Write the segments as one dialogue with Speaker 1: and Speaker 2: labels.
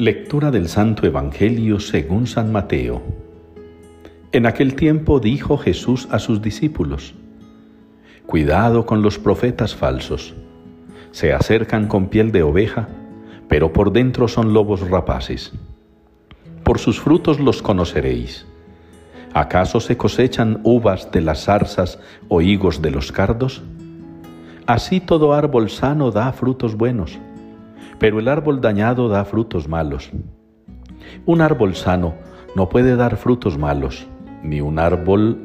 Speaker 1: Lectura del Santo Evangelio según San Mateo. En aquel tiempo dijo Jesús a sus discípulos, Cuidado con los profetas falsos. Se acercan con piel de oveja, pero por dentro son lobos rapaces. Por sus frutos los conoceréis. ¿Acaso se cosechan uvas de las zarzas o higos de los cardos? Así todo árbol sano da frutos buenos pero el árbol dañado da frutos malos. Un árbol sano no puede dar frutos malos, ni un árbol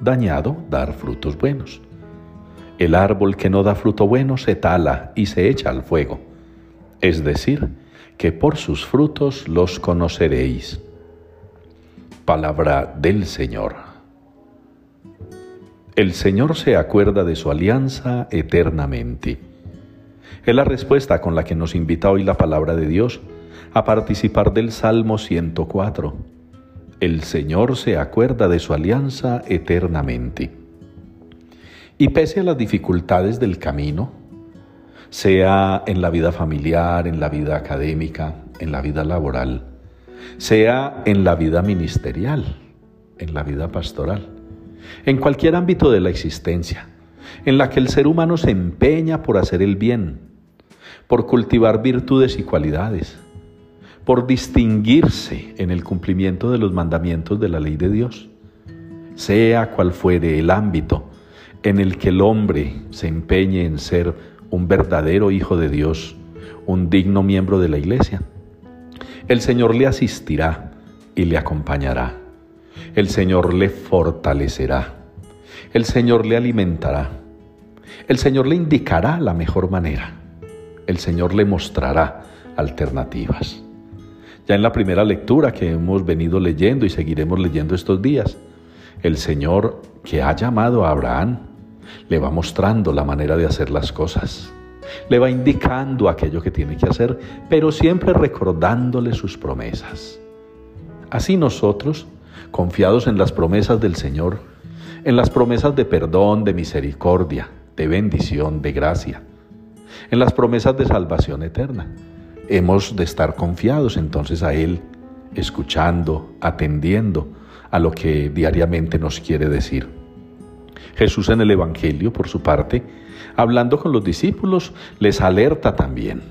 Speaker 1: dañado dar frutos buenos. El árbol que no da fruto bueno se tala y se echa al fuego. Es decir, que por sus frutos los conoceréis. Palabra del Señor. El Señor se acuerda de su alianza eternamente es la respuesta con la que nos invita hoy la palabra de Dios a participar del Salmo 104. El Señor se acuerda de su alianza eternamente. Y pese a las dificultades del camino, sea en la vida familiar, en la vida académica, en la vida laboral, sea en la vida ministerial, en la vida pastoral, en cualquier ámbito de la existencia, en la que el ser humano se empeña por hacer el bien, por cultivar virtudes y cualidades, por distinguirse en el cumplimiento de los mandamientos de la ley de Dios, sea cual fuere el ámbito en el que el hombre se empeñe en ser un verdadero hijo de Dios, un digno miembro de la iglesia. El Señor le asistirá y le acompañará. El Señor le fortalecerá. El Señor le alimentará. El Señor le indicará la mejor manera el Señor le mostrará alternativas. Ya en la primera lectura que hemos venido leyendo y seguiremos leyendo estos días, el Señor que ha llamado a Abraham le va mostrando la manera de hacer las cosas. Le va indicando aquello que tiene que hacer, pero siempre recordándole sus promesas. Así nosotros, confiados en las promesas del Señor, en las promesas de perdón, de misericordia, de bendición, de gracia, en las promesas de salvación eterna. Hemos de estar confiados entonces a Él, escuchando, atendiendo a lo que diariamente nos quiere decir. Jesús en el Evangelio, por su parte, hablando con los discípulos, les alerta también,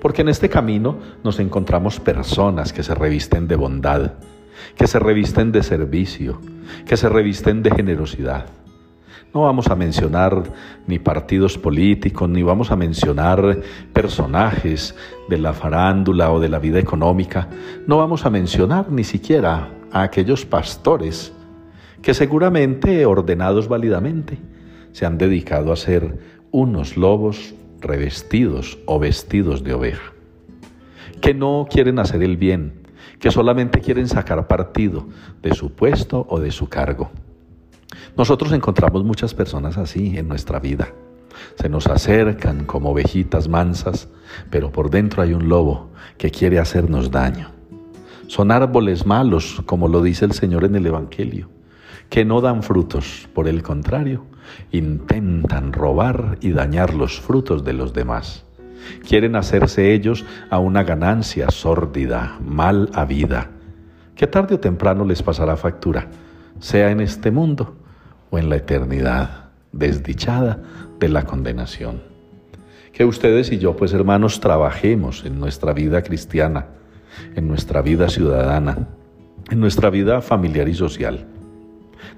Speaker 1: porque en este camino nos encontramos personas que se revisten de bondad, que se revisten de servicio, que se revisten de generosidad no vamos a mencionar ni partidos políticos, ni vamos a mencionar personajes de la farándula o de la vida económica. No vamos a mencionar ni siquiera a aquellos pastores que seguramente, ordenados válidamente, se han dedicado a ser unos lobos revestidos o vestidos de oveja, que no quieren hacer el bien, que solamente quieren sacar partido de su puesto o de su cargo. Nosotros encontramos muchas personas así en nuestra vida. Se nos acercan como ovejitas mansas, pero por dentro hay un lobo que quiere hacernos daño. Son árboles malos, como lo dice el Señor en el Evangelio, que no dan frutos, por el contrario, intentan robar y dañar los frutos de los demás. Quieren hacerse ellos a una ganancia sórdida, mal habida, que tarde o temprano les pasará factura, sea en este mundo en la eternidad desdichada de la condenación. Que ustedes y yo, pues hermanos, trabajemos en nuestra vida cristiana, en nuestra vida ciudadana, en nuestra vida familiar y social.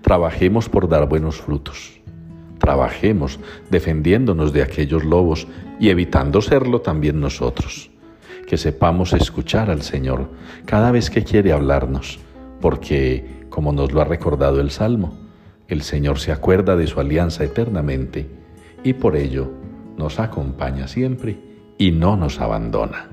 Speaker 1: Trabajemos por dar buenos frutos. Trabajemos defendiéndonos de aquellos lobos y evitando serlo también nosotros. Que sepamos escuchar al Señor cada vez que quiere hablarnos, porque, como nos lo ha recordado el Salmo, el Señor se acuerda de su alianza eternamente y por ello nos acompaña siempre y no nos abandona.